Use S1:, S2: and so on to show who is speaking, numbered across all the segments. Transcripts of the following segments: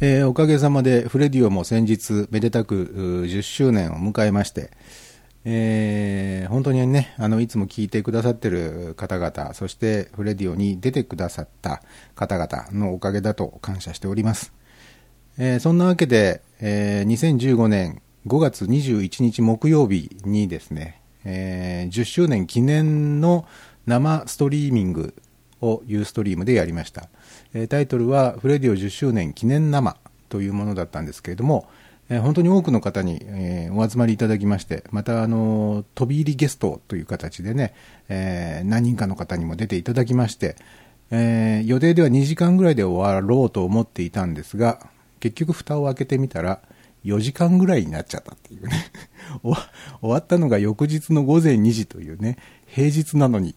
S1: えー、おかげさまでフレディオも先日めでたく10周年を迎えまして、えー、本当にね、あの、いつも聞いてくださってる方々、そしてフレディオに出てくださった方々のおかげだと感謝しております。えー、そんなわけで、え、2015年5月21日木曜日にですね、え、10周年記念の生ストリーミングをユーストリームでやりました。タイトルはフレディオ10周年記念生というものだったんですけれども、本当に多くの方に、お集まりいただきまして、また、あの、飛び入りゲストという形でね、何人かの方にも出ていただきまして、予定では2時間ぐらいで終わろうと思っていたんですが、結局蓋を開けてみたら、4時間ぐらいになっちゃったっていうね。終わったのが翌日の午前2時というね、平日なのに。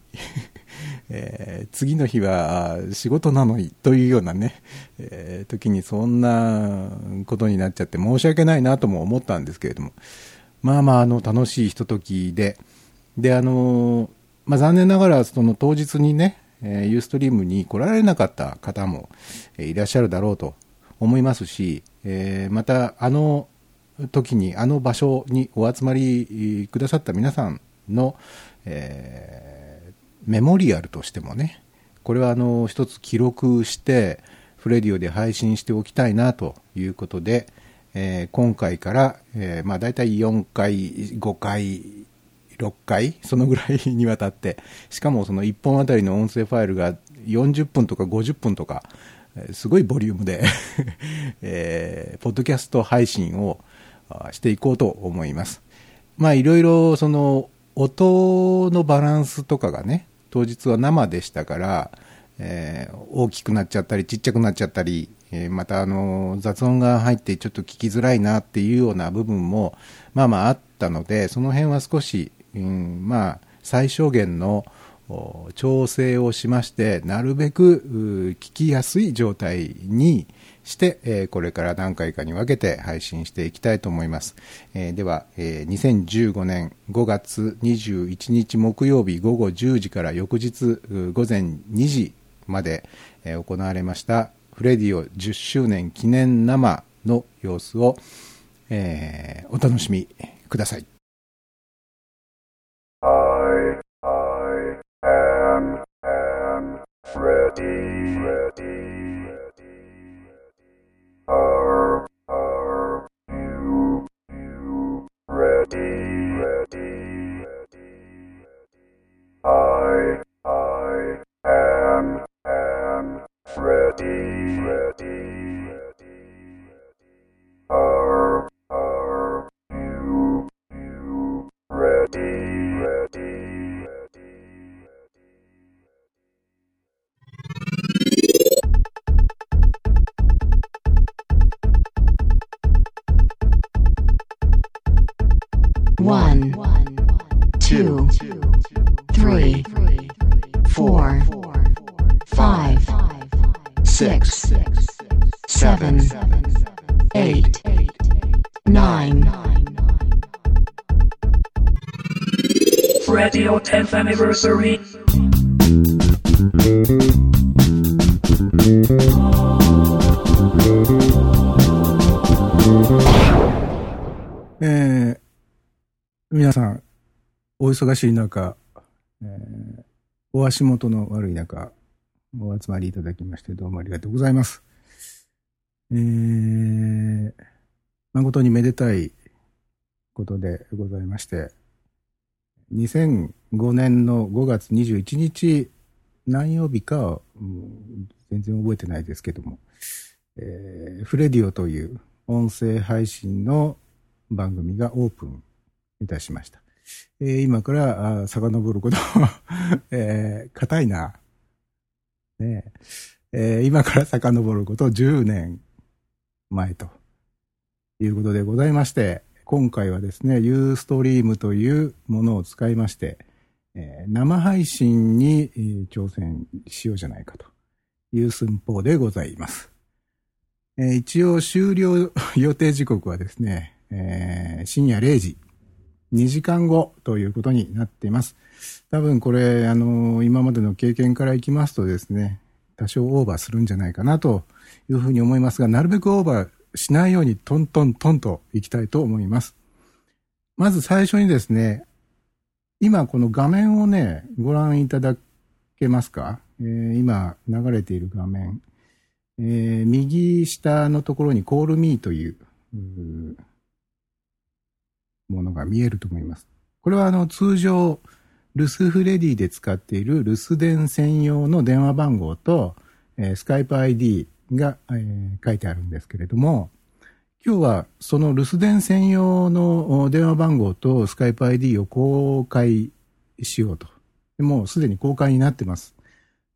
S1: えー、次の日は仕事なのにというようなね、えー、時にそんなことになっちゃって申し訳ないなとも思ったんですけれども、まあまあ、あの、楽しいひとときで、で、あの、まあ残念ながら、その当日にね、えー、ユーストリームに来られなかった方も、え、いらっしゃるだろうと思いますし、えー、また、あの時に、あの場所にお集まりくださった皆さんの、えーメモリアルとしてもね、これはあの一つ記録して、フレディオで配信しておきたいなということで、えー、今回から、えー、まあ大体4回、5回、6回、そのぐらいにわたって、しかもその1本あたりの音声ファイルが40分とか50分とか、すごいボリュームで えー、ポッドキャスト配信をしていこうと思います。まあいろいろその音のバランスとかがね、当日は生でしたから、えー、大きくなっちゃったり、ちっちゃくなっちゃったり、えー、またあの雑音が入ってちょっと聞きづらいなっていうような部分も、まあまああったので、その辺は少し、うん、まあ、最小限の調整をしまして、なるべく聞きやすい状態に、して、えー、これから何回かに分けて配信していきたいと思います。えー、では、えー、2015年5月21日木曜日午後10時から翌日午前2時まで、えー、行われましたフレディオ10周年記念生の様子を、えー、お楽しみください。I, I am, am ready, ready. Anniversary. えー、皆さん、お忙しい中、えー、お足元の悪い中、お集まりいただきましてどうもありがとうございます。えー、誠にめでたいことでございまして、2000 5年の5月21日、何曜日かは、全然覚えてないですけども、えー、フレディオという音声配信の番組がオープンいたしました。えー、今から遡ること えー、硬いな。ねえー、今から遡ること10年前ということでございまして、今回はですね、ユーストリームというものを使いまして、えー、生配信に、挑戦しようじゃないかという寸法でございます。えー、一応終了予定時刻はですね、えー、深夜0時2時間後ということになっています。多分これ、あの、今までの経験からいきますとですね、多少オーバーするんじゃないかなというふうに思いますが、なるべくオーバーしないようにトントントンといきたいと思います。まず最初にですね、今この画面をね、ご覧いただけますか、えー、今流れている画面。えー、右下のところに Call Me というものが見えると思います。これはあの通常、留守フレディで使っている留守電専用の電話番号と、えー、スカイプ ID が、えー、書いてあるんですけれども、今日はその留守電専用の電話番号とスカイプ ID を公開しようと。もうすでに公開になってます。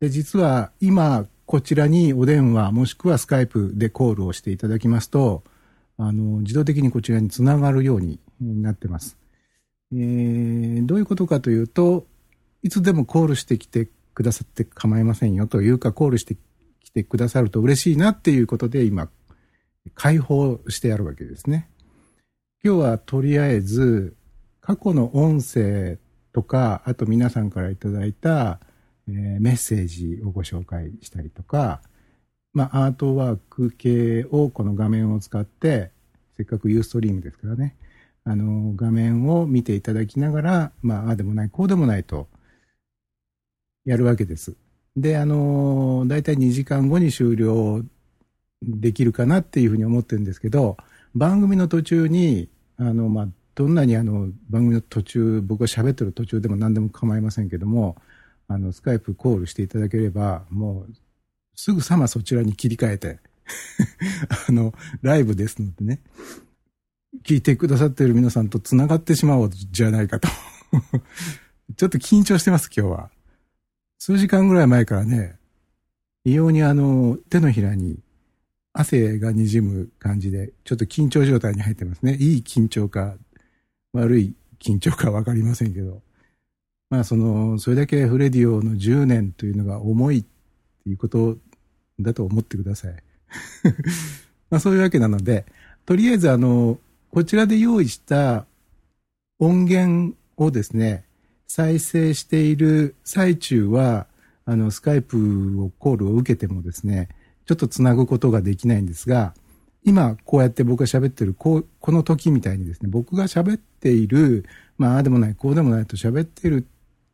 S1: で実は今こちらにお電話もしくはスカイプでコールをしていただきますと、あの、自動的にこちらにつながるようになってます。えー、どういうことかというと、いつでもコールしてきてくださって構いませんよというか、コールしてきてくださると嬉しいなっていうことで今、開放してやるわけですね。今日はとりあえず、過去の音声とか、あと皆さんからいただいた、えー、メッセージをご紹介したりとか、まあ、アートワーク系をこの画面を使って、せっかくユーストリームですからね、あの、画面を見ていただきながら、まあ、あでもない、こうでもないと、やるわけです。で、あの、だいたい2時間後に終了できるかなっていうふうに思ってるんですけど、番組の途中に、あの、まあ、どんなにあの、番組の途中、僕が喋ってる途中でも何でも構いませんけども、あの、スカイプコールしていただければ、もう、すぐさまそちらに切り替えて あの、ライブですのでね、聞いてくださっている皆さんと繋がってしまおうじゃないかと ちょっと緊張してます、今日は。数時間ぐらい前からね、異様にあの、手のひらに汗が滲む感じで、ちょっと緊張状態に入ってますね。いい緊張か、悪い緊張かわかりませんけど。まあその、それだけフレディオの10年というのが重いっていうことだと思ってください。まあそういうわけなので、とりあえずあの、こちらで用意した音源をですね、再生している最中は、あの、スカイプをコールを受けてもですね、ちょっとつなぐことができないんですが、今こうやって僕が喋ってる、こう、この時みたいにですね、僕が喋っている、まあ、ああでもない、こうでもないと喋っている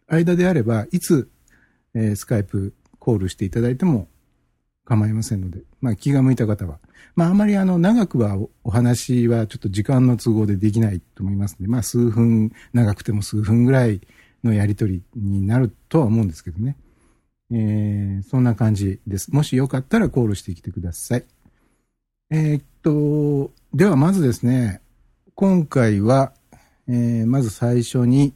S1: 間であれば、いつ、えー、スカイプコールしていただいても構いませんので、まあ、気が向いた方は。まあ、あまりあの、長くはお話はちょっと時間の都合でできないと思いますので、まあ、数分、長くても数分ぐらいのやりとりになるとは思うんですけどね。えー、そんな感じです。もしよかったらコールしてきてください。えー、っと、ではまずですね、今回は、えー、まず最初に、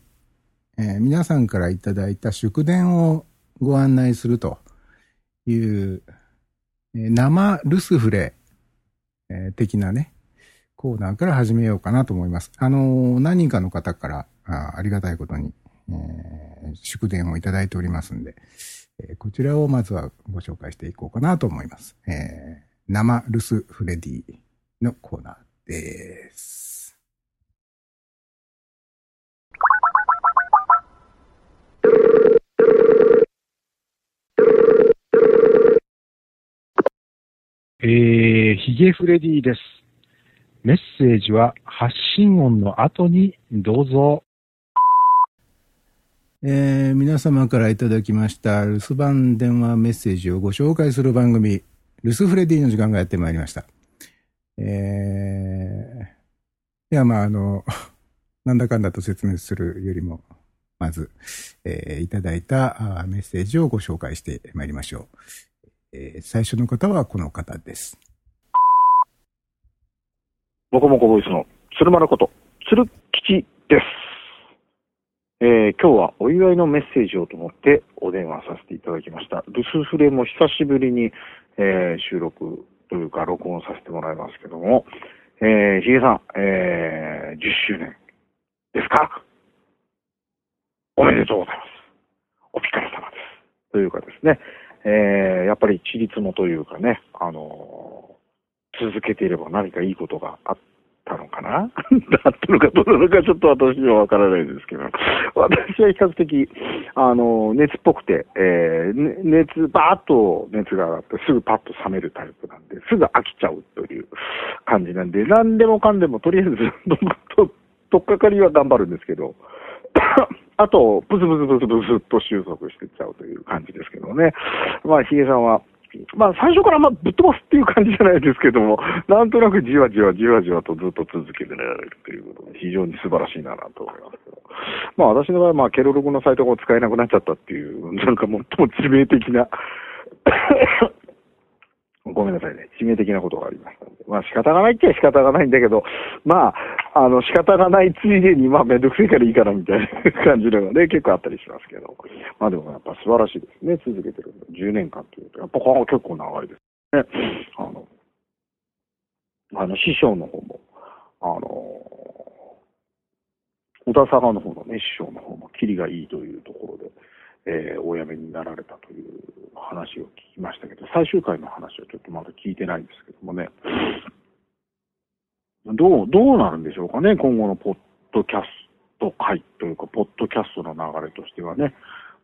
S1: えー、皆さんからいただいた祝電をご案内するというえ、生ルスフレえ的なね、コーナーから始めようかなと思います。あの、何人かの方からあありがたいことに、えー、祝電をいただいておりますんで、えー、こちらをまずはご紹介していこうかなと思います。えー、生ルスフレディのコーナーです。
S2: えー、ヒゲフレディです。メッセージは発信音の後にどうぞ。
S1: えー、皆様からいただきました留守番電話メッセージをご紹介する番組、留守フレディの時間がやってまいりました。えー、いや、まあ、あの、なんだかんだと説明するよりも、まず、えー、いただいたメッセージをご紹介してまいりましょう。えー、最初の方はこの方です。
S3: もこもこボイスの鶴丸こと、鶴吉です。えー、今日はお祝いのメッセージをと思ってお電話させていただきました。留守フレも久しぶりに、えー、収録というか録音させてもらいますけども、えー、ヒゲさん、えー、10周年ですか？おめでとうございます。お疲れ様です。というかですね、えー、やっぱり地立もというかね、あのー、続けていれば何かいいことがあってたのかな？あったのかどうなのかちょっと私にはわからないですけど、私は比較的、あの、熱っぽくて、えー、熱、バーっと熱が上がってすぐパッと冷めるタイプなんで、すぐ飽きちゃうという感じなんで、何でもかんでもとりあえず、と、とっかかりは頑張るんですけど、あと、ブツブツブツブツと収束してっちゃうという感じですけどね。まあ、ヒゲさんは、まあ、最初からまあぶっ飛ばすっていう感じじゃないですけども、なんとなくじわじわじわじわとずっと続けてられるということで、非常に素晴らしいなと思いますけど。まあ、私の場合は、まあ、ケロログのサイトが使えなくなっちゃったっていう、なんか最も致命的なごめんなさいね。致命的なことがありましたので。まあ仕方がないっちゃ仕方がないんだけど、まあ、あの仕方がないついでに、まあめんどくせえからいいからみたいな感じのがね、結構あったりしますけど。まあでもやっぱ素晴らしいですね。続けてるの。10年間というと、やっぱこ結構長いですね。あの、あの師匠の方も、あの、小田坂の方のね、師匠の方も、キリがいいというところで、えー、お辞めになられたという話を聞きましたけど、最終回の話はちょっとまだ聞いてないんですけどもね、どう、どうなるんでしょうかね、今後のポッドキャスト界というか、ポッドキャストの流れとしてはね。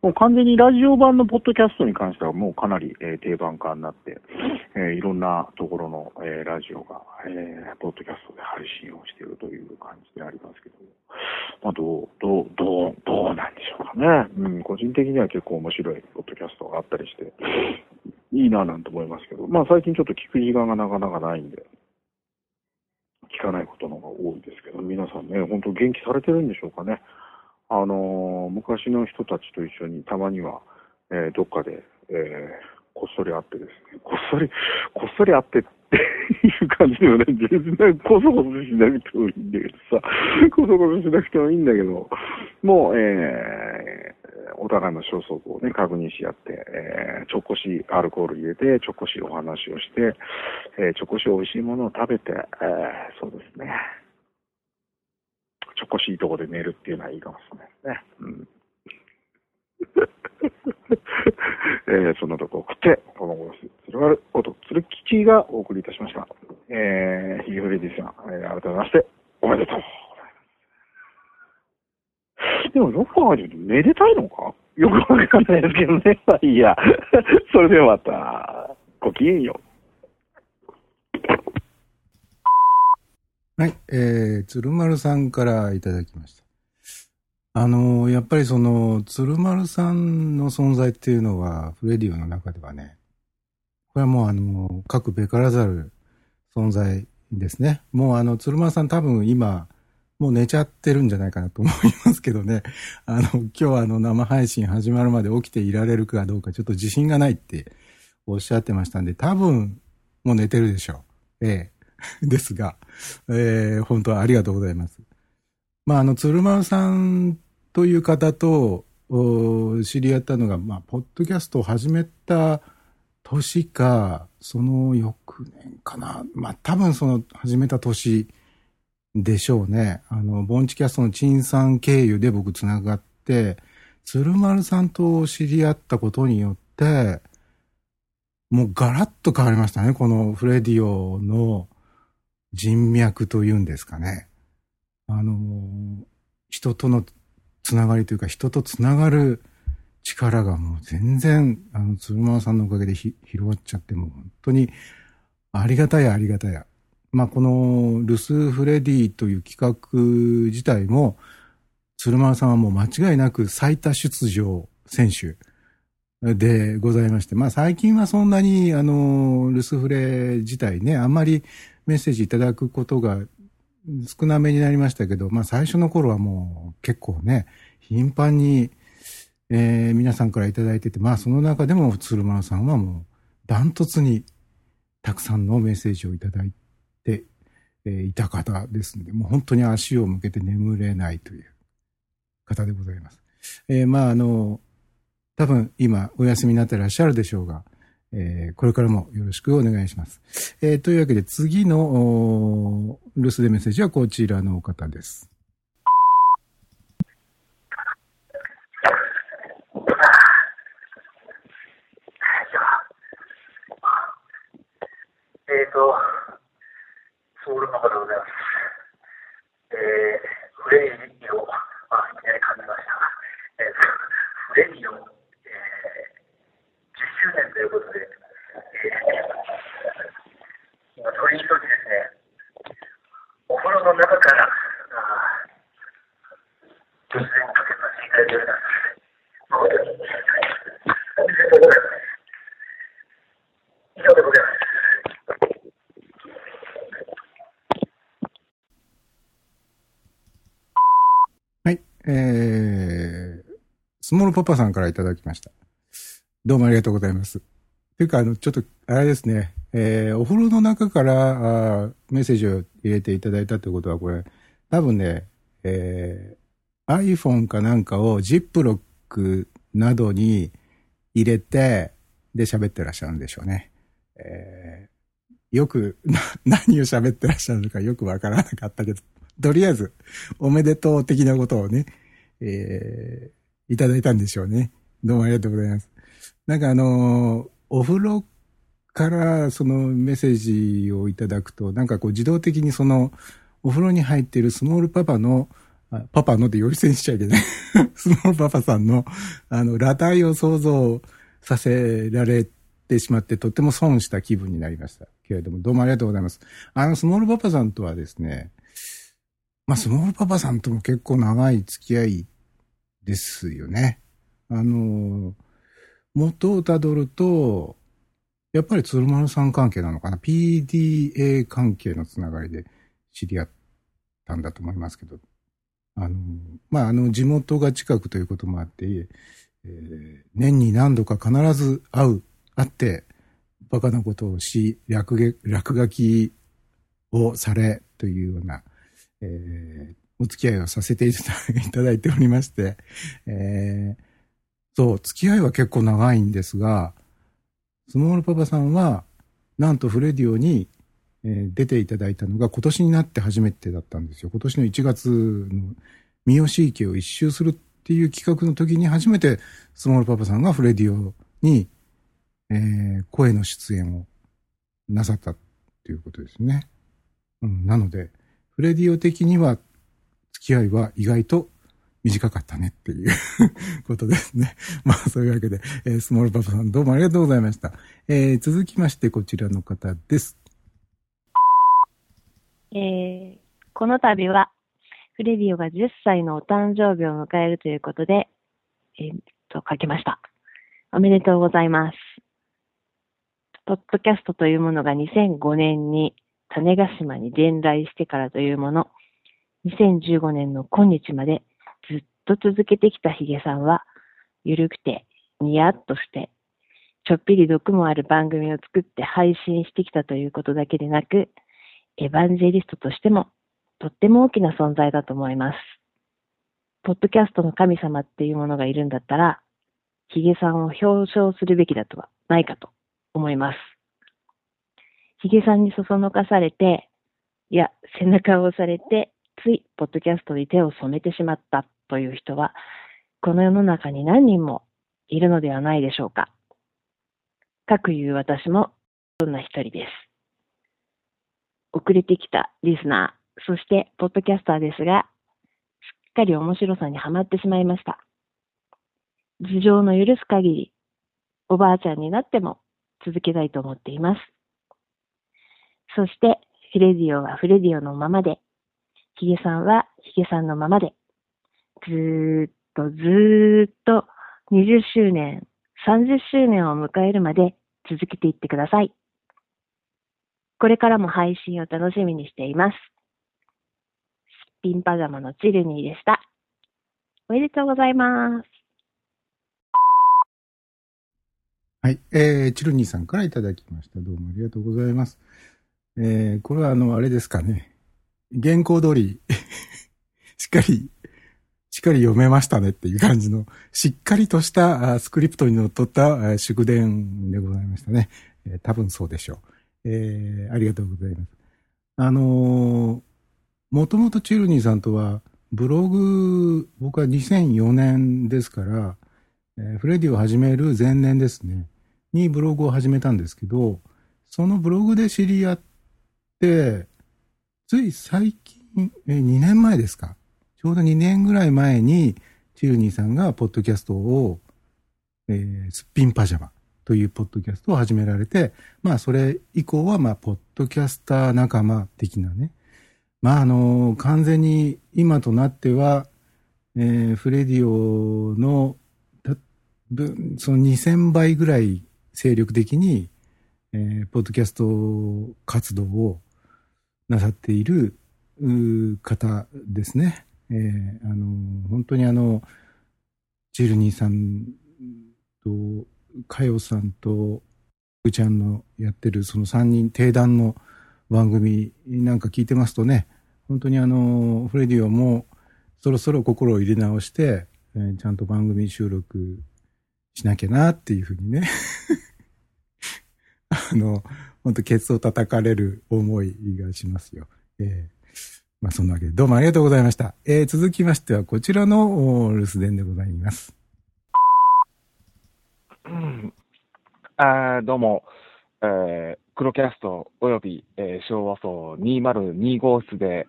S3: もう完全にラジオ版のポッドキャストに関してはもうかなり、え、定番化になって、えー、いろんなところの、えー、ラジオが、え、ポッドキャストで配信をしているという感じでありますけども、まあ、どう、どう、どう、どうなんでしょうかね。うん、個人的には結構面白いがあったりして、いいななんて思いますけど、まあ最近ちょっと聞く時間がなかなかないんで、聞かないことの方が多いですけど、皆さんね、本当元気されてるんでしょうかね。あのー、昔の人たちと一緒にたまには、えー、どっかで、えー、こっそり会ってですね、こっそり、こっそり会ってっていう感じでもね、全然こそこそしなくてもいいんだけどさ、こそこそしなくてもいいんだけど、もう、えー、お互いの消息をね、確認し合って、えー、ちょこしアルコール入れて、ちょこしお話をして、えー、ちょこし美味しいものを食べて、えー、そうですね。ちょこしいとこで寝るっていうのはいいかもしれないですね。うん。えー、そんなとこ送って、このごし、つるわること、つるきちがお送りいたしました。えー、ヒゲフレディさん、えー、改めまして、おめでとう。でも、よく考えてみると、めでたいのか？よくわかんないですけどね。まあいいや。それではまた、ごきげんよう。
S1: はい、えー、鶴丸さんからいただきました。あの、やっぱりその、鶴丸さんの存在っていうのは、フレディオの中ではね、これはもうあの、各べからざる存在ですね。もうあの、鶴丸さん多分今、もう寝ちゃってるんじゃないかなと思いますけどね。あの、今日はあの、生配信始まるまで起きていられるかどうかちょっと自信がないっておっしゃってましたんで、多分、もう寝てるでしょう。ええ。ですが、えー、本当はありがとうございます。まあ、あの、鶴丸さんという方と知り合ったのが、まあ、ポッドキャストを始めた年か、その翌年かな。まあ、多分その始めた年でしょうね。あの、ボンチキャストの陳さん経由で僕つながって、鶴丸さんと知り合ったことによって、もうガラッと変わりましたね。このフレディオの人脈というんですかね。あの、人とのつながりというか、人とつながる力がもう全然、あの、鶴間さんのおかげで広がっちゃって、もう本当にありがたやありがたや。まあ、このルス・フレディという企画自体も、鶴間さんはもう間違いなく最多出場選手でございまして、まあ最近はそんなにあの、ルスフレ自体ね、あんまりメッセージいただくことが少なめになりましたけど、まあ最初の頃はもう結構ね、頻繁に、えー、皆さんからいただいてて、まあその中でも鶴丸さんはもうダントツにたくさんのメッセージをいただいて、えー、いた方ですので、もう本当に足を向けて眠れないという方でございます。えー、まああの、多分今お休みになってらっしゃるでしょうが、えー、これからもよろしくお願いします。えー、というわけで次の留守でメッセージはこちらの方です。
S4: えっ、ー、と、ソウルの方でございます。えー、フレイを、あ、いきなり感じました。えー、フレディオ、えー、10周年ということで、えー、今、取り急ぎですね、お風呂の中からあ突然かけさせていただいております。誠に、おめでとうございます。以上でございます。
S1: はい、えー、パパさんからいただきました。どうもありがとうございます。というか、あの、ちょっと、あれですね、えー、お風呂の中からあメッセージを入れていただいたということは、これ、多分ね、えー、iPhone かなんかをジップロックなどに入れて、で喋ってらっしゃるんでしょうね。えー、よく、何を喋ってらっしゃるのかよくわからなかったけど、とりあえず、おめでとう的なことをね、えー、いただいたんでしょうね。どうもありがとうございます。なんかあの、お風呂からそのメッセージをいただくと、なんかこう自動的にその、お風呂に入っているスモールパパの、パパのでより戦しちゃいけない スモールパパさんの、あの、裸体を想像させられてしまって、とっても損した気分になりましたけれども、どうもありがとうございます。あの、スモールパパさんとはですね、まあ、スモールパパさんとも結構長い付き合いですよね。あの、元をたどると、やっぱり鶴丸さん関係なのかな ?PDA 関係のつながりで知り合ったんだと思いますけど、あの、まあ、あの、地元が近くということもあって、えー、年に何度か必ず会う、会って、バカなことをし、落落書きをされというような、えー、お付き合いをさせていただいておりまして、えー、そう、付き合いは結構長いんですが、スモールパパさんは、なんとフレディオに、えー、出ていただいたのが今年になって初めてだったんですよ。今年の1月の三好池を一周するっていう企画の時に初めてスモールパパさんがフレディオに、えー、声の出演をなさったっていうことですね。うん、なので、フレディオ的には付き合いは意外と短かったねっていう ことですね。まあそういうわけで、えー、スモールパパさんどうもありがとうございました。えー、続きましてこちらの方です。
S5: えー、この度はフレディオが10歳のお誕生日を迎えるということで、えー、っと書きました。おめでとうございます。ポッドキャストというものが2005年に種子島に伝来してからというもの、2015年の今日までずっと続けてきたヒゲさんは、ゆるくて、ニヤッとして、ちょっぴり毒もある番組を作って配信してきたということだけでなく、エヴァンジェリストとしても、とっても大きな存在だと思います。ポッドキャストの神様っていうものがいるんだったら、ヒゲさんを表彰するべきだとはないかと思います。ヒゲさんにそそのかされて、いや、背中を押されて、つい、ポッドキャストに手を染めてしまったという人は、この世の中に何人もいるのではないでしょうか。かくいう私も、そんな一人です。遅れてきたリスナー、そしてポッドキャスターですが、すっかり面白さにはまってしまいました。事情の許す限り、おばあちゃんになっても続けたいと思っています。そして、フレディオはフレディオのままで、ヒゲさんはヒゲさんのままで、ずーっとずーっと20周年、30周年を迎えるまで続けていってください。これからも配信を楽しみにしています。すっぴんパジャマのチルニーでした。おめでとうございます。
S1: はい、えー、チルニーさんからいただきました。どうもありがとうございます。えー、これはあの、あれですかね。原稿通り しっかり、しっかり読めましたねっていう感じの、しっかりとしたスクリプトにのっとった祝電でございましたね。えー、多分そうでしょう。えー、ありがとうございます。あのー、もともとチルニーさんとは、ブログ、僕は2004年ですから、えー、フレディを始める前年ですね、にブログを始めたんですけど、そのブログで知り合って、つい最近、え2年前ですか。ちょうど2年ぐらい前に、チルニーさんがポッドキャストをえー、すっぴんパジャマというポッドキャストを始められて、まあ、それ以降は、まあ、ポッドキャスター仲間的なね、まあ、あの、完全に今となっては、えー、フレディオの、その2000倍ぐらい精力的に、えー、ポッドキャスト活動をなさっている方ですね。えー、あの、本当にあの、ジルニーさんと、かよさんと、うちゃんのやってるその3人、定談の番組なんか聞いてますとね、本当にあの、フレディオもそろそろ心を入れ直して、えー、ちゃんと番組収録しなきゃなっていうふうにね あの、本当ケツを叩かれる思いがしますよ。えー、まあそんなわけで、どうもありがとうございました。えー、続きましてはこちらの留守電でございます。
S6: あどうも、えー、黒キャストおよび、えー、昭和層2025室で、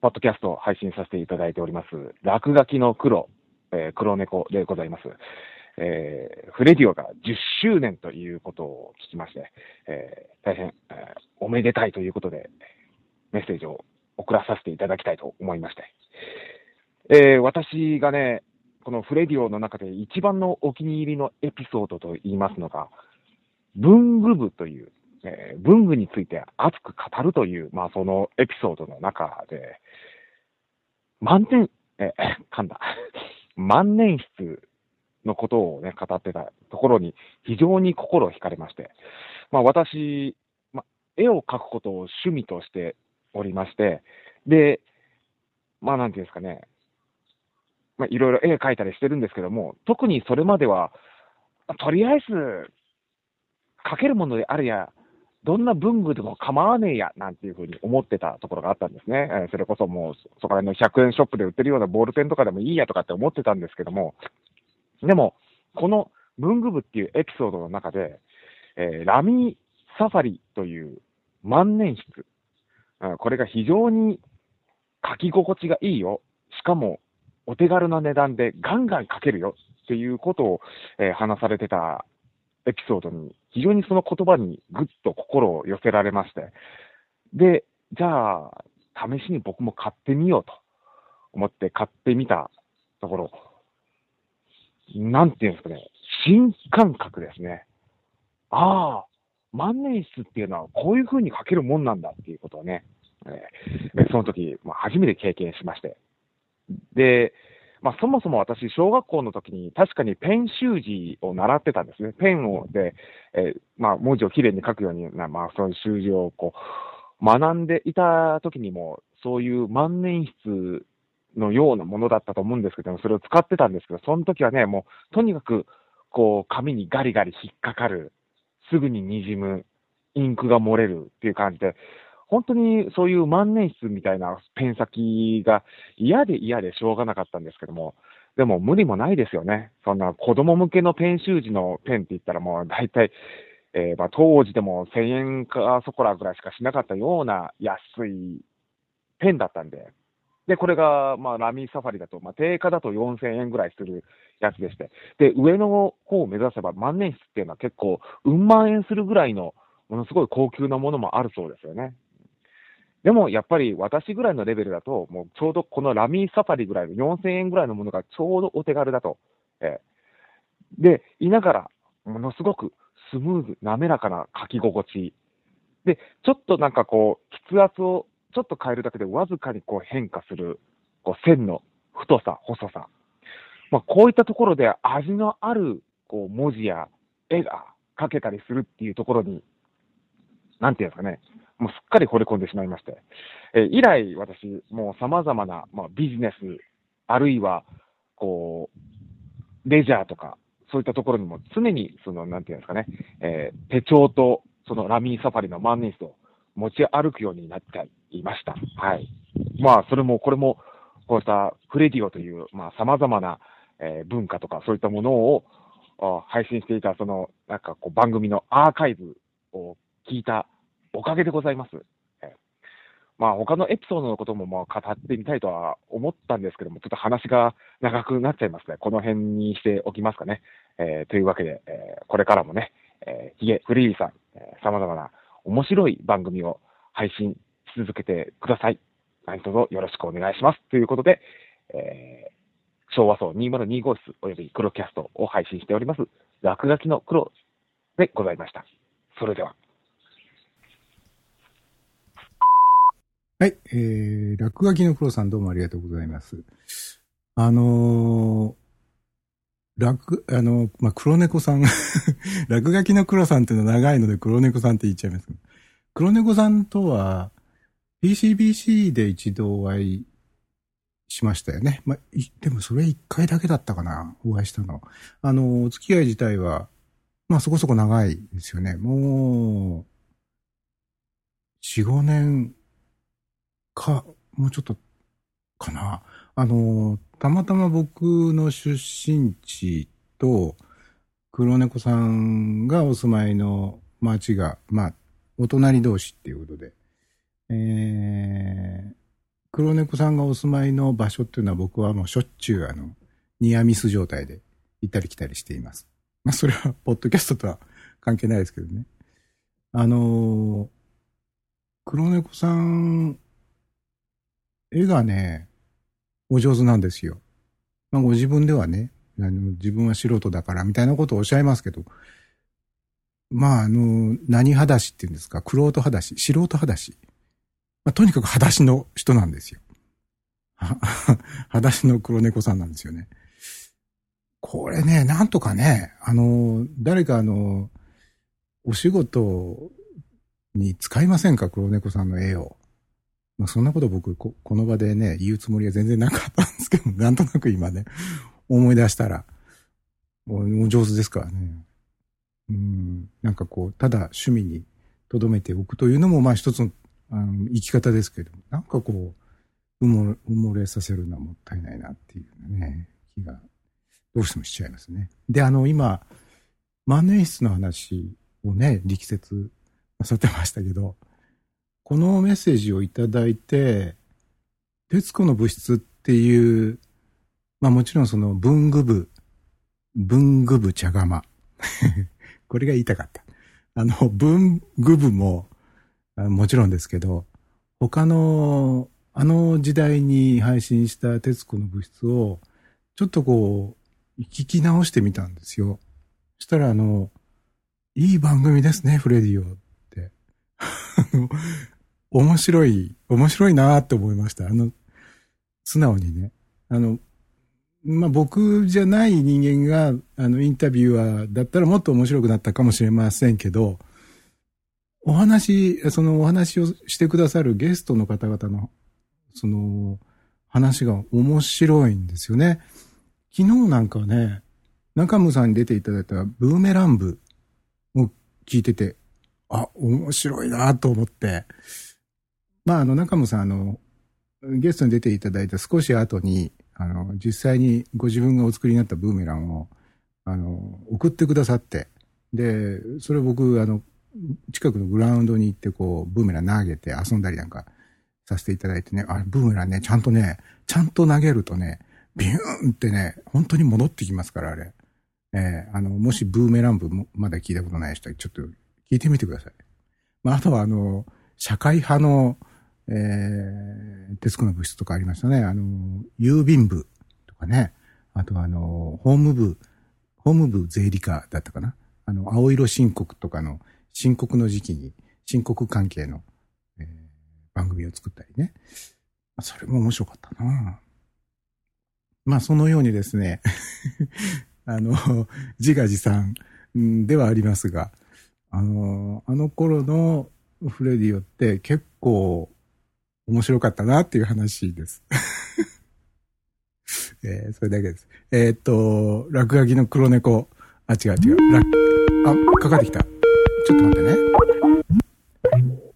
S6: ポッドキャストを配信させていただいております、落書きの黒、えー、黒猫でございます。えー、フレディオが10周年ということを聞きまして、えー、大変、えー、おめでたいということで、メッセージを送らさせていただきたいと思いまして、えー、私がね、このフレディオの中で一番のお気に入りのエピソードと言いますのが、文具部という、えー、文具について熱く語るという、まあそのエピソードの中で、満点、えー、噛んだ。万年筆のことをね、語ってたところに非常に心を惹かれまして、まあ私、まあ、絵を描くことを趣味としておりまして、で、まあなんていうんですかね、まあいろいろ絵描いたりしてるんですけども、特にそれまでは、とりあえず、描けるものであるや、どんな文具でも構わねえや、なんていうふうに思ってたところがあったんですね。え、それこそもう、そこら辺の100円ショップで売ってるようなボールペンとかでもいいやとかって思ってたんですけども、でも、この文具部っていうエピソードの中で、えー、ラミーサファリという万年筆、うん、これが非常に書き心地がいいよ。しかも、お手軽な値段でガンガン書けるよっていうことを、えー、話されてたエピソードに、非常にその言葉にぐっと心を寄せられまして、で、じゃあ、試しに僕も買ってみようと思って買ってみたところ、なんていうんですかね、新感覚ですね。ああ、万年筆っていうのはこういう風に書けるもんなんだっていうことをね、えー、その時、まあ、初めて経験しまして。で、まあ、そもそも私、小学校の時に確かにペン習字を習ってたんですね。ペンをで、えー、まあ、文字をきれいに書くようにな、まあ、そういう習字をこう、学んでいた時にも、そういう万年筆のようなものだったと思うんですけども、それを使ってたんですけど、その時はね、もう、とにかく、こう、紙にガリガリ引っかかる、すぐに滲む、インクが漏れるっていう感じで、本当にそういう万年筆みたいなペン先が嫌で嫌でしょうがなかったんですけども、でも無理もないですよね。そんな子供向けのペン習字のペンって言ったらもう大体、えー、まあ当時でも1000円かそこらぐらいしかしなかったような安いペンだったんで、で、これが、まあ、ラミーサファリだと、まあ、定価だと4000円ぐらいするやつでして、で、上の方を目指せば万年筆っていうのは結構、うん万円するぐらいの、ものすごい高級なものもあるそうですよね。でも、やっぱり私ぐらいのレベルだと、もうちょうどこのラミーサファリぐらいの4000円ぐらいのものがちょうどお手軽だと。えー、で、いながら、ものすごくスムーズ、滑らかな書き心地。で、ちょっとなんかこう、筆圧をちょっと変えるだけでわずかにこう変化する、こう線の太さ、細さ。まあ、こういったところで味のあるこう文字や絵が描けたりするっていうところに、なんていうんですかね、もうすっかり惚れ込んでしまいまして、え以来私、もう様々な、まあ、ビジネス、あるいは、こう、レジャーとか、そういったところにも常に、その、なんていうんですかね、えー、手帳と、そのラミーサファリの万年筆を持ち歩くようになってい。いました。はい。まあ、それも、これも、こうしたフレディオという、まあ、様々な、えー、文化とかそういったものを配信していた、その、なんかこう、番組のアーカイブを聞いたおかげでございます。えー、まあ他のエピソードのこともまあ語ってみたいとは思ったんですけども、ちょっと話が長くなっちゃいますね。この辺にしておきますかね。えーというわけで、えーこれからもね、えーヒゲフリーさん、えー様々な面白い番組を配信続けてください。何卒よろしくお願いします。ということで、えー昭和層202号室および黒キャストを配信しております、落書きの黒でございました。それでは。
S1: はい、えー、落書きの黒さんどうもありがとうございます。あのー、落、あの、まあ、黒猫さん、落書きの黒さんっていうのは長いので黒猫さんって言っちゃいますけど。黒猫さんとは、PCBC で一度お会いしましたよね。まあ、でもそれ一回だけだったかな、お会いしたの。あの、お付き合い自体は、まあそこそこ長いですよね。もう、4、5年か、もうちょっと、かな。あの、たまたま僕の出身地と、黒猫さんがお住まいの町が、まあ、お隣同士っていうことで、えー、黒猫さんがお住まいの場所っていうのは僕はもうしょっちゅうあの、ニアミス状態で行ったり来たりしています。まあそれは、ポッドキャストとは関係ないですけどね。あのー黒猫さん、絵がね、お上手なんですよ。まあご自分ではね、あの自分は素人だからみたいなことをおっしゃいますけど、まああの、何裸足っていうんですか、黒人裸足、素人裸足。まあとにかく裸足の人なんですよ。裸足の黒猫さんなんですよね。これね、なんとかね、あの、誰かあの、お仕事に使いませんか？黒猫さんの絵を。まあ、そんなこと僕こ、この場でね、言うつもりは全然なかったんですけど、なんとなく今ね、思い出したら、おお上手ですからね。うん、なんかこう、ただ趣味に留めておくというのも、まあ一つのあの生き方ですけど、なんかこう、埋も埋もれさせるのはもったいないなっていうね、気がどうしてもしちゃいますね。で、あの、今、万年筆の話をね、力説なさってましたけど、このメッセージをいただいて、徹子の物質っていう、まあもちろんその文具部、文具部茶釜。これが言いたかった。あの、文具部も、もちろんですけど、他の、あの時代に配信した徹子の物質を、ちょっとこう、聞き直してみたんですよ。そしたらあの、いい番組ですね、フレディオって。あの面白い、面白いなって思いました。あの、素直にね。あの、まあ、僕じゃない人間が、あの、インタビュアーだったらもっと面白くなったかもしれませんけど、お話、そのお話をしてくださるゲストの方々の、その、話が面白いんですよね。昨日なんかね、中村さんに出ていただいたブーメラン部を聞いてて、あ、面白いなと思って、まあ、あの、中村さん、あの、ゲストに出ていただいた少し後に、あの、実際にご自分がお作りになったブーメランを、あの、送ってくださって、で、それ僕、あの、近くのグラウンドに行って、こう、ブーメラン投げて遊んだりなんかさせていただいてね、あ、ブーメランね、ちゃんとね、ちゃんと投げるとね、ビューンってね、本当に戻ってきますから、あれ。えーあの、もしブーメラン部まだ聞いたことない人は、ちょっと聞いてみてください。まあ、あとは、あの、社会派の、えー、徹子の物質とかありましたね。あの、郵便部とかね。あと、あの、法務部、法務部税理課だったかな。あの、青色申告とかの申告の時期に、申告関係の、えー番組を作ったりね。まそれも面白かったなまあ、そのようにですね、あの、自画自賛ではありますが、あの、あの頃のフレディオって結構面白かったなっていう話です。えーそれだけです。えーっと、落書きの黒猫。あ、違う違う。あ、かかってきた。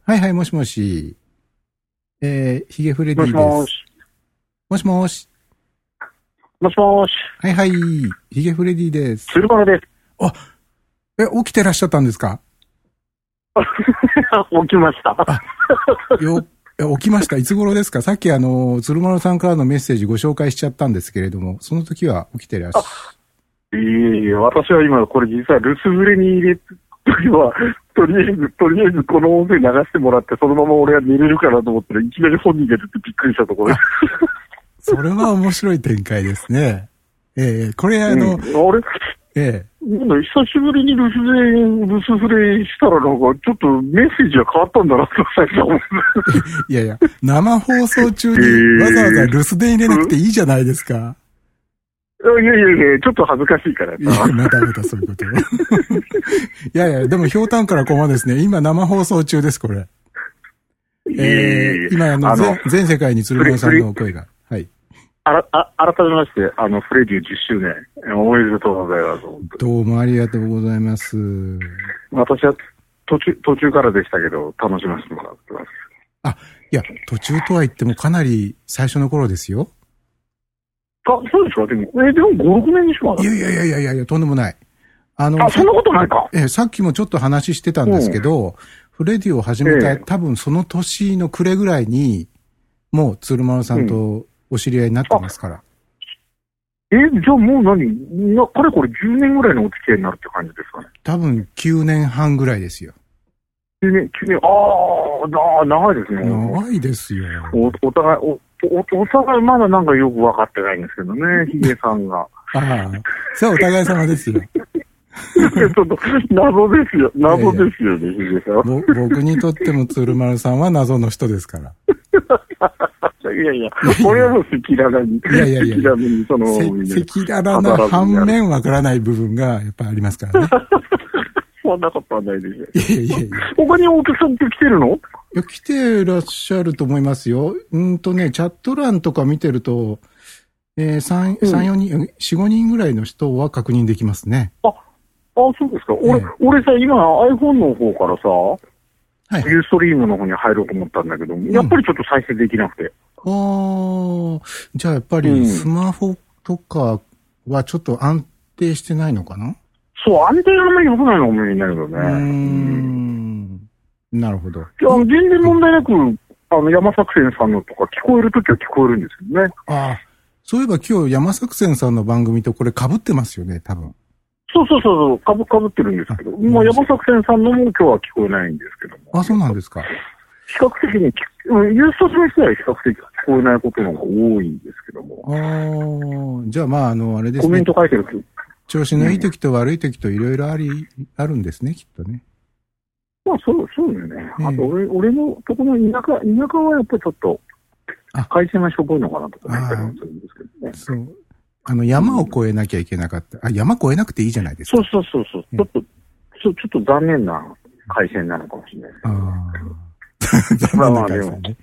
S1: はいはい、もしもし。えー、ヒゲフレディです。
S3: もしもし。
S1: もしもし。
S3: もしもし。
S1: はいはい。ヒゲフレディです。
S3: 鶴丸です。
S1: え、起きてらっしゃったんですか？
S3: 起きました。
S1: よえ起きました。いつ頃ですか？さっきあの、鶴丸さんからのメッセージご紹介しちゃったんですけれども、その時は起きてらっしゃ
S3: いえいえ、私は今、これ実は留守触れに入れて、時は、とりあえず、とりあえずこの音声流してもらって、そのまま俺は寝れるかなと思ったらいきなり本人が出てびっくりしたところです。
S1: それは面白い展開ですね。ええこれあの、
S3: うん、あれ？
S1: ええ
S3: 久しぶりに留守で、留守触れしたらなんか、ちょっとメッセージが変わったんだなって最初思。
S1: いやいや、生放送中に
S3: えー
S1: わざわざ留守電入れなくていいじゃないですか。
S3: いやいやいや、ちょっと恥ずかしいから
S1: いや、
S3: さ。
S1: またまたそういうこと。いやいや、でも、ひょうたんからこまですね。今生放送中です、これ。えー、今、あの、全全世界に鶴丸さんの声が。はい。
S3: あら、あ、改めまして、あの、フレディ10周年、えおめでとうございます。
S1: どうもありがとうございます。
S3: 私は途中、途中からでしたけど、楽しませてもらってます。
S1: いや、途中とは言ってもかなり最初の頃ですよ。
S3: あ、そうですか？でも、え、でも5、6年にしま
S1: いやいやいやいやいやいや、とんでもない。あの、
S3: あ、そんなことないか。
S1: えーさっきもちょっと話してたんですけど、フレディを始めた、
S3: ええ
S1: 多分その年の暮れぐらいに、もう鶴丸さんとお知り合いになってますから。
S3: え、じゃあもう何？いや、かれこれ10年ぐらいのお付き合いになるって感じですかね？
S1: 多分9年半ぐらいですよ。
S3: 9年、9年、ああ、な長いですね。
S1: 長いですよ。
S3: お、お互い、お、お、お互いまだなんかよく分かってないんですけどね、ヒゲさんが。
S1: ああ、それはお互い様ですよ。
S3: ちょっと、謎ですよ。謎ですよね、ヒゲさん。
S1: ぼ僕にとっても鶴丸さんは謎の人ですから。
S3: いやいや、俺はもう赤裸々に、
S1: いやいやいや
S3: 赤裸々に、その、
S1: せ赤裸々な反面わからない部分がやっぱありますからね。
S3: そんなことはないで。
S1: いやいやいや。
S3: 他にお客さんって来てるの？
S1: いや、来てらっしゃると思いますよ。うんとね、チャット欄とか見てると、えー、3、
S3: うん
S1: 三4人、4、5人ぐらいの人は確認できますね。
S3: あ、そうですか。俺、
S1: ええ
S3: 俺さ、今 iPhone の方からさ、
S1: はい。
S3: ユーストリームの方に入ろうと思ったんだけど、やっぱりちょっと再生できなくて。
S1: あーじゃあやっぱ
S3: うん
S1: りスマホとかはちょっと安定してないのかな、
S3: そう、安定があんまり良くないのかもしれないけどね。
S1: うーん。なるほど。
S3: いや全然問題なく、あの、山作戦さんのとか聞こえるときは聞こえるんですけどね。
S1: ああ、そういえば今日山作戦さんの番組とこれ被ってますよね、多分。
S3: そうそうそうそう、かぶ、かぶってるんですけど、
S1: あ
S3: まあ、山作戦さんのも今日は聞こえないんですけども。
S1: あ、そうなんですか。
S3: 比較的にユースト先生は比較的聞こえないことの方が多いんですけども。
S1: ああ、じゃあまあ、あの、あれですね
S3: コメン。ト書いてると、
S1: 調子のいい時と悪い時といろいろあり、あるんですね、きっとね。
S3: まあ、そう、そうだよね。
S1: ええ
S3: あと、俺、俺のとこの田舎、田舎はやっぱりちょっと
S1: あ、
S3: 回線がしょぼいのかなとか思ったりもするんですけどね。
S1: そう。あの、山を越えなきゃいけなかった。あ、山越えなくていいじゃないですか。
S3: そうそうそうそう。ちょっと、そうちょっと残念な回線なのかもしれないですけどね。
S1: ああ。残念な感じね。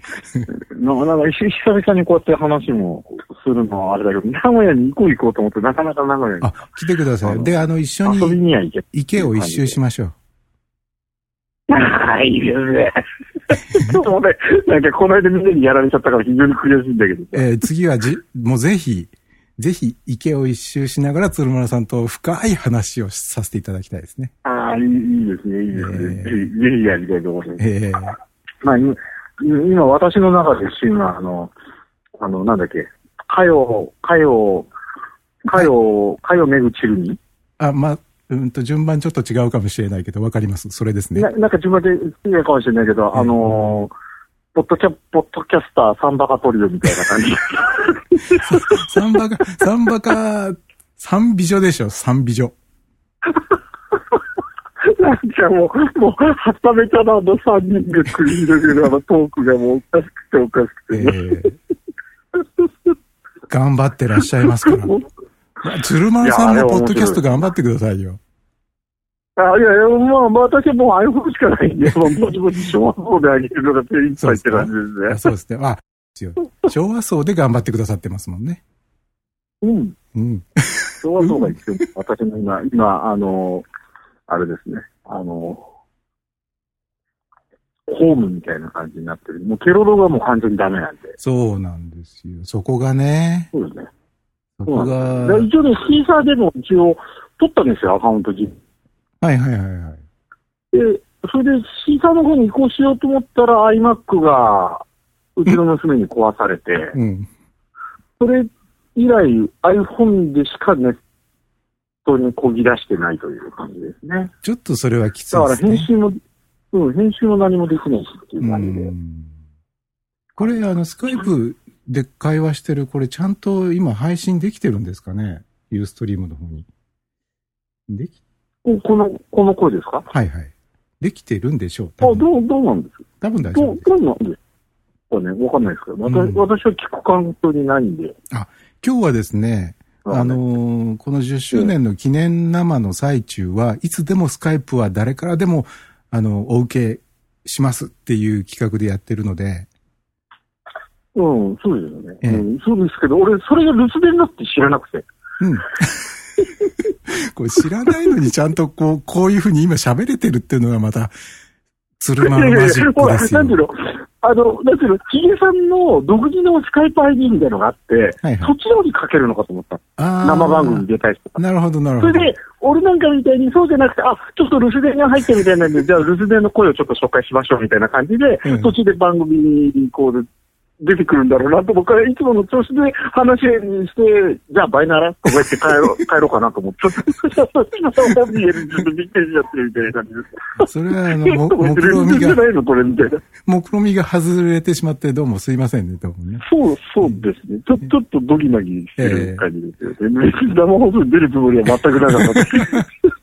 S3: ななんか、久々にこうやって話もするのはあれだけど、名古屋に行こう行こうと思って、なかなか名古屋に
S1: あ、来てください。で、あの、一緒
S3: 遊び
S1: に
S3: には行け
S1: 池を一周しましょう。
S3: ああ、いいですね。ちょっと待って、なんかこの間みんなにやられちゃったから非常に悔しいんだけど。
S1: えー次はじ、もうぜひ、ぜひ池を一周しながら鶴村さんと深い話をさせていただきたいですね。
S3: ああ、いいいいですね、いいですね。
S1: ええ
S3: ぜひ、ぜひやりたいと思います。
S1: えー
S3: まあ、い今私の中でシーンは、あの、あの、なんだっけ、かよ、かよ、かよ、かよめぐちるに、
S1: あ、まあ、うんと、順番ちょっと違うかもしれないけど、わかります。それですね
S3: な。なんか自分で違うかもしれないけど、
S1: ええ
S3: あのーポッドキャ、ポッドキャスターサンバカトリオみたいな感じ。
S1: サンバカ、サンバカ、三美女でしょ、三美女。
S3: なんかもう、もう、はためちゃなあの3人が繰り広げるあのトークがもうおかしくておかしく
S1: え
S3: て。
S1: ー頑張ってらっしゃいますから。鶴丸さんもポッドキャスト頑張ってくださいよ。
S3: あいやいや、まあ、私はもう iPhone しかないんで、もう、ぼちぼち小学校であげるのが手一杯って感じですね。
S1: あそうですね。あ、昭和層で頑張ってくださってますもんね。
S3: うん。
S1: うん。
S3: 小学校が一応、私の今、今、あの、あれですね、あの、ホームみたいな感じになってる。もうケロロがもう完全にダメなんで。
S1: そうなんですよ。そこがね、
S3: そうですね。
S1: そこ
S3: で
S1: が、
S3: 一応ね、シーサーでも一応取ったんですよ、アカウント自分
S1: はいはいはいはい。
S3: で、それでシーサーの方に移行しようと思ったら iMac がうちの娘に壊されて、
S1: うん。
S3: それ以来 iPhone でしかネットにこぎ出してないという感じですね。
S1: ちょっとそれはきつい
S3: だから
S1: ですね。
S3: 編集も、うん、編集も何もできないしっていう
S1: う
S3: 感じで。
S1: ん。これ、あの、スカイプで会話してる、これちゃんと今配信できてるんですかね？ユーストリームの方に。でき、
S3: おこの、この声ですか？
S1: はいはい。できてるんでしょう。
S3: あ、どう、どうなんです？
S1: 多分大丈夫です。
S3: どうなんですかね？わかんないですけど、私,、
S1: うん
S3: 私は聞く環境にないんで。
S1: 今日はですね、あのーこの10周年の記念生の最中はいつでもスカイプは誰からでも、あの、お受けしますっていう企画でやってるので、
S3: うん、そうですよね。
S1: ええ
S3: うん、そうですけど、俺、それが留守電だって知らなくて。
S1: うん。これ知らないのにちゃんとこう、こういうふうに今喋れてるっていうのがまた、鶴丸マジックですよ。
S3: なんていうの？あの、なんていうのヒゲさんの独自のスカイプ ID みたいなのがあって、
S1: はいはい
S3: そっちの方にかけるのかと思った。生番組に出たい人。
S1: なるほど、なるほど。
S3: それで、俺なんかみたいにそうじゃなくて、あ、ちょっと留守電が入ってるみたいなんで、じゃあ留守電の声をちょっと紹介しましょうみたいな感じで、
S1: うん
S3: 途中で番組にこう、出てくるんだろうなと、僕はいつもの調子で話にして、じゃあバイナラとか言って帰ろう、帰ろうかなと思って、ちょっと、ちょっと、ちょっとびっくりしちゃってるみたいな感じです。
S1: それはあの、も、目論みが、
S3: ないのこれみたいな。
S1: 目論みが外れてしまってどうもすいませんね、どうもね。
S3: そう、そうですね。ちょ、ちょっとドギマギしてる感じですよね。生放送に出るつもりは全くなかった。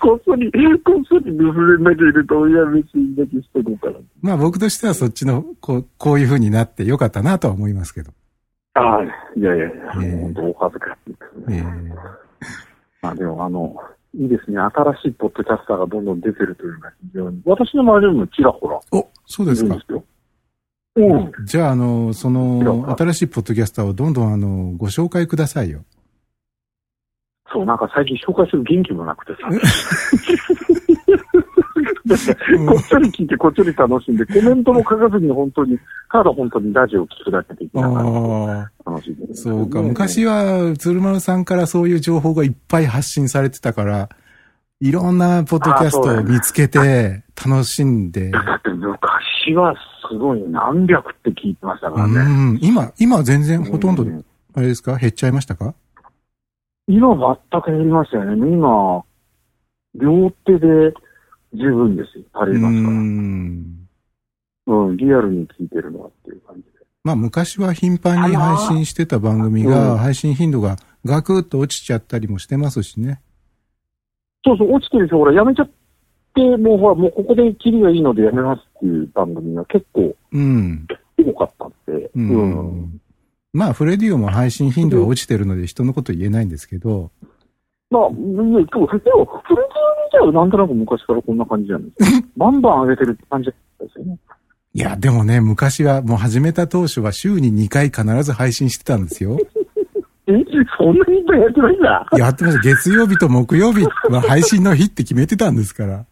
S3: こっそり、こっそり留守電だけ入れて親飯だけしとこうかな。
S1: まあ僕としてはそっちの、こう、こういうふうになってよかったなとは思いますけど。
S3: ああ、いやいや
S1: ええ
S3: 本当お恥ずかしいです
S1: え
S3: ね。まあでも、あの、いいですね。新しいポッドキャスターがどんどん出てるというのが非常に。私の周りにもちらほら
S1: お、そうですか。じゃあ、あの、その、新しいポッドキャスターをどんどん、あの、ご紹介くださいよ。
S3: そう、なんか最近紹介する元気もなくてさ。こっちょり聞いて、こっちょり楽しんで、コメントも書かずに本当に、ただ本当にラジオを聞くだけでいいな楽しんでる。
S1: そうか。
S3: ね
S1: 昔は、鶴丸さんからそういう情報がいっぱい発信されてたから、いろんなポッドキャストを見つけて、楽しんで。
S3: だって昔はすごい何百って聞いてましたから
S1: う
S3: ね。
S1: ん。今、今全然ほとんど
S3: う、
S1: あれですか？減っちゃいましたか？
S3: 今全く減りましたよね。今、両手で十分ですよ。足
S1: う
S3: りますから。
S1: ん。
S3: うん、リアルに聞いてるのはっていう感じで。
S1: まあ昔は頻繁に配信してた番組
S3: うん
S1: が、配信頻度がガクッと落ちちゃったりもしてますしね。
S3: そうそう、落ちてる人、ほら、やめちゃって、もうほら、もうここで切りがいいのでやめますっていう番組が結構
S1: うん。
S3: 多かったんで。
S1: う
S3: うん
S1: ん。まあ、フレディオも配信頻度が落ちてるので人のこと言えないんですけど、
S3: まあ、いや、でも、でも、フレディオ自体はなんとなく昔からこんな感じじゃないですか。バンバン上げてるって感じだったですよね。
S1: いや、でもね、昔はもう始めた当初は週に2回必ず配信してたんですよ。
S3: え？そんなにいっぱいやってないんだ。
S1: やってました。月曜日と木曜日は配信の日って決めてたんですから。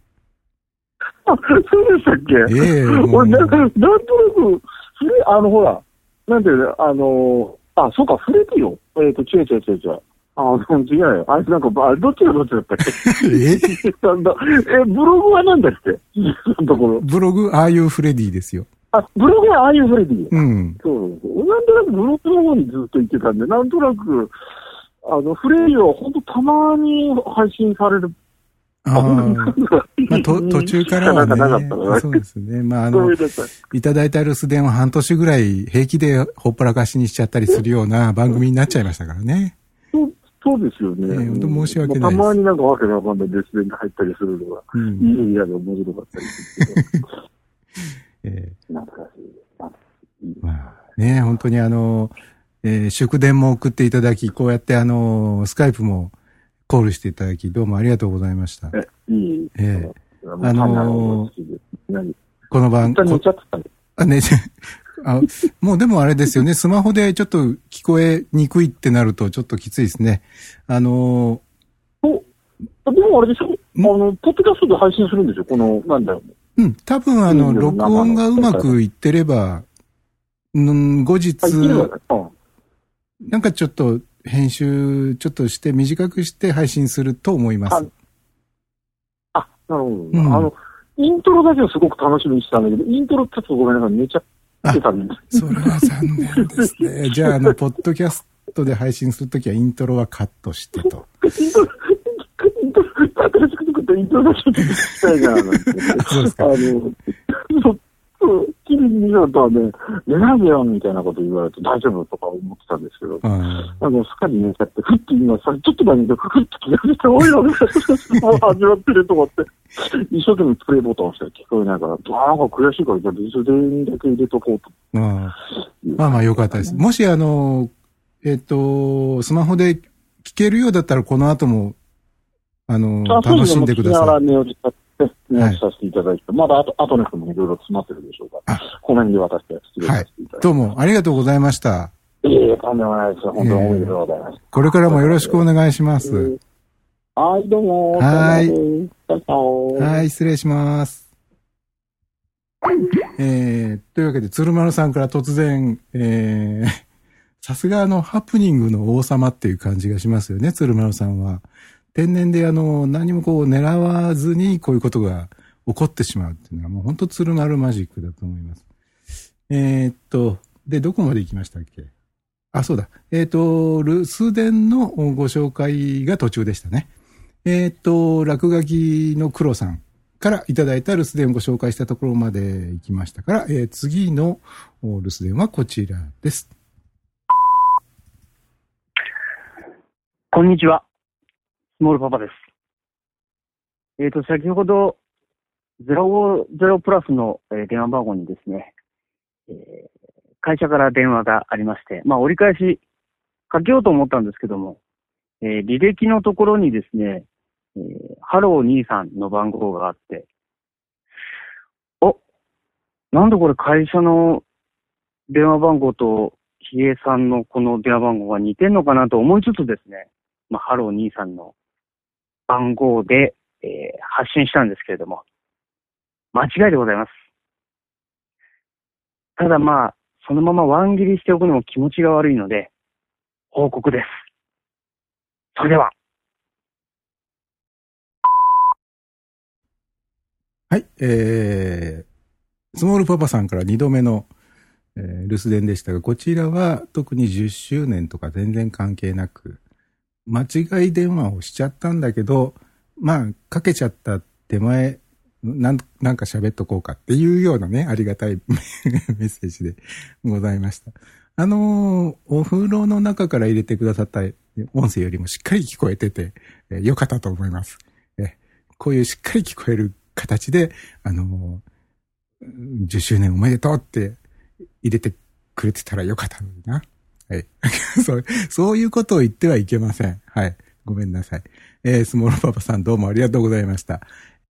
S3: あ、そうでしたっけ？
S1: ええもう
S3: 俺な、なんとなく、フレ、あの、ほら、なんていうの、あの、あ、そうか、フレディオ。えっ、と、違う違う違う違う。あ、違うよ。あれ、なんか、あどっちがどっちだったっけ
S1: え？
S3: なんだえ、ブログはなんだっけ？ところ。
S1: ブログ、ああいうフレディですよ。
S3: あ、ブログはああいうフレディ。
S1: うん。
S3: そうそう。なんとなくブログの方にずっと行ってたんで、なんとなく、あの、フレディは本当たまに配信される。
S1: ああ。まあ、と途中からはね
S3: な。
S1: そうですね。まあ、あの
S3: いた
S1: だいた留守電を半年ぐらい平気でほっぱらかしにしちゃったりするような番組になっちゃいましたからね。
S3: そうそうですよね。
S1: ええ本当申し訳ないです
S3: たまになんかわけのわかんないデス電が入ったりするのが、
S1: うん。
S3: いいやが面白かったりするけど。
S1: え
S3: 懐かしい
S1: まあね、本当にあの、えー祝電も送っていただき、こうやってあの、スカイプもコールしていただき、どうもありがとうございました。
S3: え、いい。
S1: え
S3: あ
S1: あのー
S3: 何
S1: この番
S3: 一、旦寝
S1: こ
S3: ちゃってたんで。
S1: あ、ね、あ、もうでもあれですよね、スマホでちょっと聞こえにくいってなるとちょっときついですね。あの
S3: あでもあれでしょ？あの、ポッドキャストで配信するんでしょ？この、なんだよ。
S1: うん、多分あの、
S3: うん
S1: 録音がうまくいってれば、うん、後日。なんかちょっと編集ちょっとして短くして配信すると思います。
S3: あ、なるほど。
S1: うん
S3: あの、イントロだけはすごく楽しみにしてたんだけど、イントロちょっとごめんなさい、寝ちゃっってたんです。
S1: それは残念ですね。じゃあ、あの、ポッドキャストで配信するときはイントロはカットしてと。
S3: イントロ、イントロ、新しく作ったイントロだけ聞きたいな、なんて。
S1: そうですか
S3: あの、そう、そう、キリンさん。とはね、寝ないでよ、みたいなこと言われて大丈夫とか思ってたん。ですけど、
S1: うん。
S3: あの、すっかり寝ちゃって、ふっと今、さちょっと前にふっと気がついて、おいおい、もう始まってると思って、一生懸命プレイボタン押したら聞こえないから、なん。か悔しいから、じゃあ留守電だけ入れとこうと
S1: うん。まあまあよかったです。もしあの、えっ、と、スマホで聞けるようだったらこの後も、あの、楽しん。でください。
S3: 寝落ちさせて、いただいて、まだあと、後の人もいろいろ詰まってるでしょうから、この辺で渡して失礼させていただいて。
S1: どうもありがとうございました。
S3: いえいえ、とんでもないです。本当におめでとうございます。
S1: これからもよろしくお願いします。
S3: はい、どうも。
S1: はいはい、失礼します。えー、というわけで、鶴丸さんから突然、えー、さすがあの、ハプニングの王様っていう感じがしますよね、鶴丸さんは。天然であの、何もこう狙わずにこういうことが起こってしまうっていうのはもう本当鶴丸マジックだと思います。えー、っと、で、どこまで行きましたっけ？あ、そうだ。えー、っと、留守電のご紹介が途中でしたね。えーっと、落書きの黒さんからいただいた留守電をご紹介したところまで行きましたから、えー次のお留守電はこちらです。
S7: こんにちは。スモールパパです。えっ、と、先ほど、050プラスの、電話番号にですね、えー会社から電話がありまして、まあ、折り返しかけようと思ったんですけども、え履歴のところにですね、えハロー兄さんの番号があって、お、なんでこれ会社の電話番号と、比叡さんのこの電話番号が似てんのかなと思いつつですね、まあ、ハロー兄さんの番号で、えー発信したんですけれども、間違いでございます。ただまあ、そのままワン切りしておくのも気持ちが悪いので、報告です。それでは。
S1: はい、えー、スモールパパさんから2度目の、えー留守電でしたが、こちらは特に10周年とか全然関係なく、間違い電話をしちゃったんだけど、まあ、かけちゃった手前、なんなんか喋っとこうかっていうようなね、ありがたい メッセージでございました。あのーお風呂の中から入れてくださった音声よりもしっかり聞こえてて、えーよかったと思います。えこういうしっかり聞こえる形で、あのー10周年おめでとうって入れてくれてたらよかったのにな。はい。そう、そういうことを言ってはいけません。はい。ごめんなさい。えースモールパパさんどうもありがとうございました。